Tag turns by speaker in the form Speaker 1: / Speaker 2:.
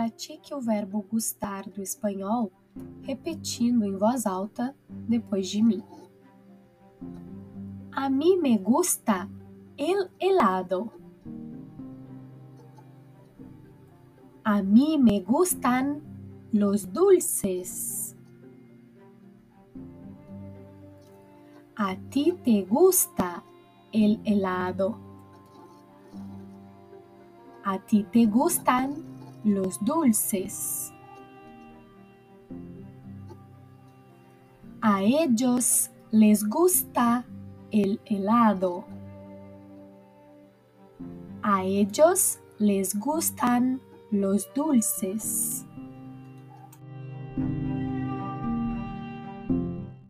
Speaker 1: pratique o verbo gustar do espanhol repetindo em voz alta depois de mim. A mí me gusta el helado. A mí me gustan los dulces. A ti te gusta el helado. A ti te gustan los dulces. A ellos les gusta el helado. A ellos les gustan los dulces.